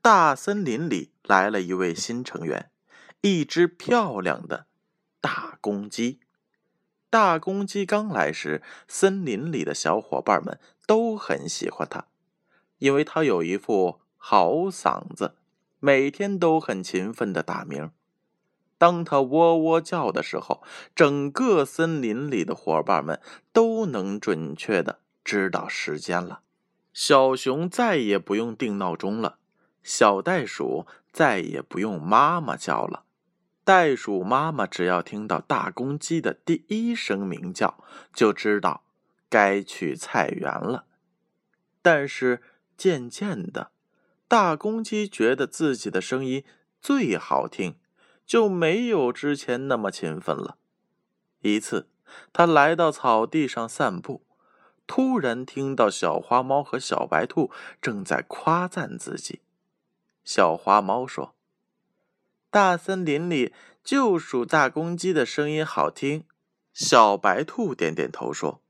大森林里来了一位新成员，一只漂亮的大公鸡。大公鸡刚来时，森林里的小伙伴们都很喜欢它，因为它有一副好嗓子，每天都很勤奋的打鸣。当它喔喔叫的时候，整个森林里的伙伴们都能准确的知道时间了。小熊再也不用定闹钟了。小袋鼠再也不用妈妈叫了，袋鼠妈妈只要听到大公鸡的第一声鸣叫，就知道该去菜园了。但是渐渐的，大公鸡觉得自己的声音最好听，就没有之前那么勤奋了。一次，他来到草地上散步，突然听到小花猫和小白兔正在夸赞自己。小花猫说：“大森林里就属大公鸡的声音好听。”小白兔点点头说：“，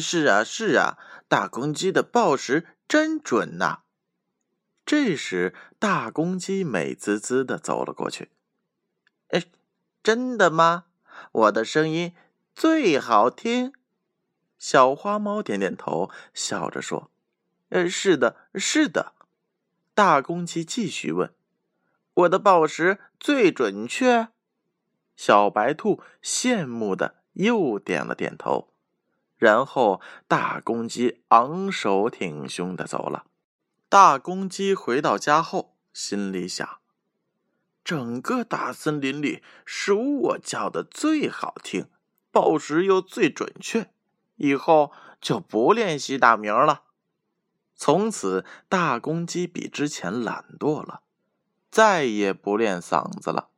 是啊，是啊，大公鸡的报时真准呐。”这时，大公鸡美滋滋的走了过去。“哎，真的吗？我的声音最好听。”小花猫点点头，笑着说：“呃，是的，是的。”大公鸡继续问：“我的报时最准确？”小白兔羡慕的又点了点头。然后，大公鸡昂首挺胸的走了。大公鸡回到家后，心里想：“整个大森林里，属我叫的最好听，报时又最准确，以后就不练习打鸣了。”从此，大公鸡比之前懒惰了，再也不练嗓子了。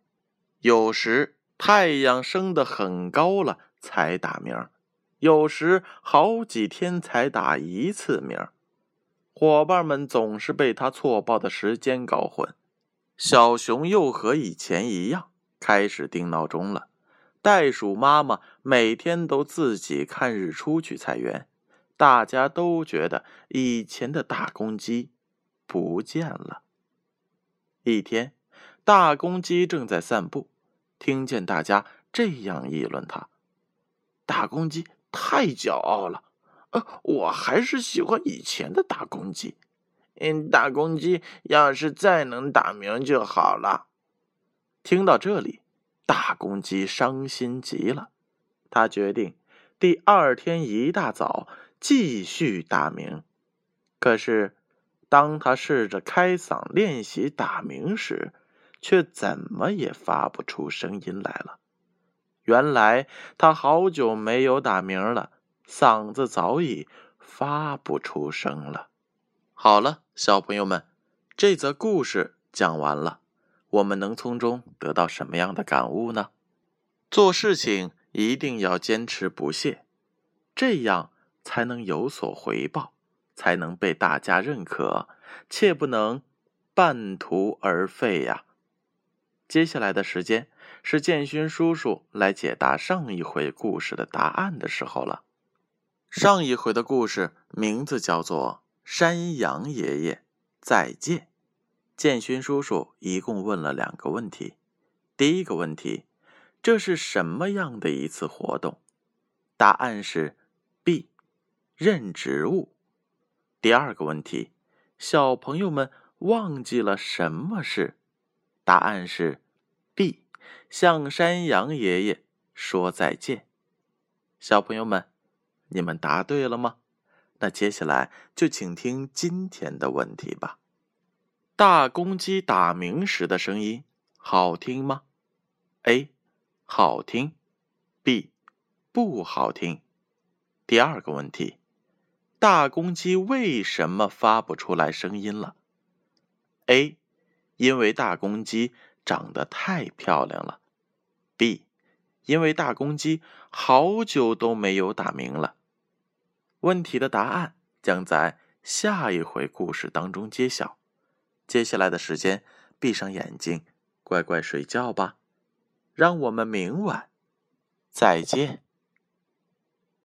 有时太阳升得很高了才打鸣，有时好几天才打一次鸣。伙伴们总是被他错报的时间搞混。小熊又和以前一样开始定闹钟了。袋鼠妈妈每天都自己看日出去菜园。大家都觉得以前的大公鸡不见了。一天，大公鸡正在散步，听见大家这样议论他：“大公鸡太骄傲了，呃，我还是喜欢以前的大公鸡。嗯，大公鸡要是再能打鸣就好了。”听到这里，大公鸡伤心极了。他决定第二天一大早。继续打鸣，可是当他试着开嗓练习打鸣时，却怎么也发不出声音来了。原来他好久没有打鸣了，嗓子早已发不出声了。好了，小朋友们，这则故事讲完了，我们能从中得到什么样的感悟呢？做事情一定要坚持不懈，这样。才能有所回报，才能被大家认可，切不能半途而废呀！接下来的时间是建勋叔叔来解答上一回故事的答案的时候了。上一回的故事名字叫做《山羊爷爷再见》。建勋叔叔一共问了两个问题。第一个问题：这是什么样的一次活动？答案是。认植物。第二个问题，小朋友们忘记了什么事？答案是 B，向山羊爷爷说再见。小朋友们，你们答对了吗？那接下来就请听今天的问题吧。大公鸡打鸣时的声音好听吗？A，好听。B，不好听。第二个问题。大公鸡为什么发不出来声音了？A，因为大公鸡长得太漂亮了；B，因为大公鸡好久都没有打鸣了。问题的答案将在下一回故事当中揭晓。接下来的时间，闭上眼睛，乖乖睡觉吧。让我们明晚再见。